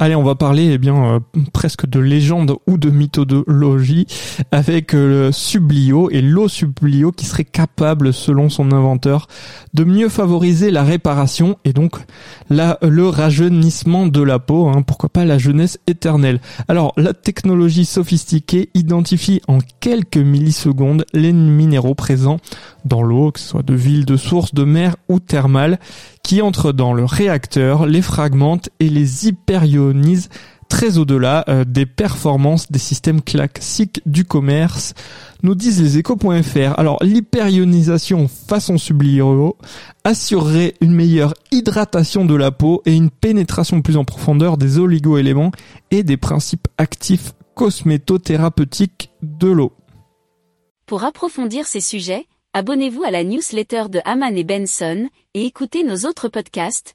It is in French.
Allez, on va parler eh bien euh, presque de légende ou de mythologie avec euh, le Sublio et l'eau Sublio qui serait capable, selon son inventeur, de mieux favoriser la réparation et donc la, le rajeunissement de la peau. Hein, pourquoi pas la jeunesse éternelle? Alors, la technologie sophistiquée identifie en quelques millisecondes les minéraux présents dans l'eau, que ce soit de ville, de source, de mer ou thermale, qui entrent dans le réacteur, les fragmentent et les très au-delà euh, des performances des systèmes classiques du commerce, nous disent les échos.fr. Alors l'hyperionisation façon Sublio assurerait une meilleure hydratation de la peau et une pénétration plus en profondeur des oligo-éléments et des principes actifs cosmétothérapeutiques de l'eau. Pour approfondir ces sujets, abonnez-vous à la newsletter de Haman et Benson et écoutez nos autres podcasts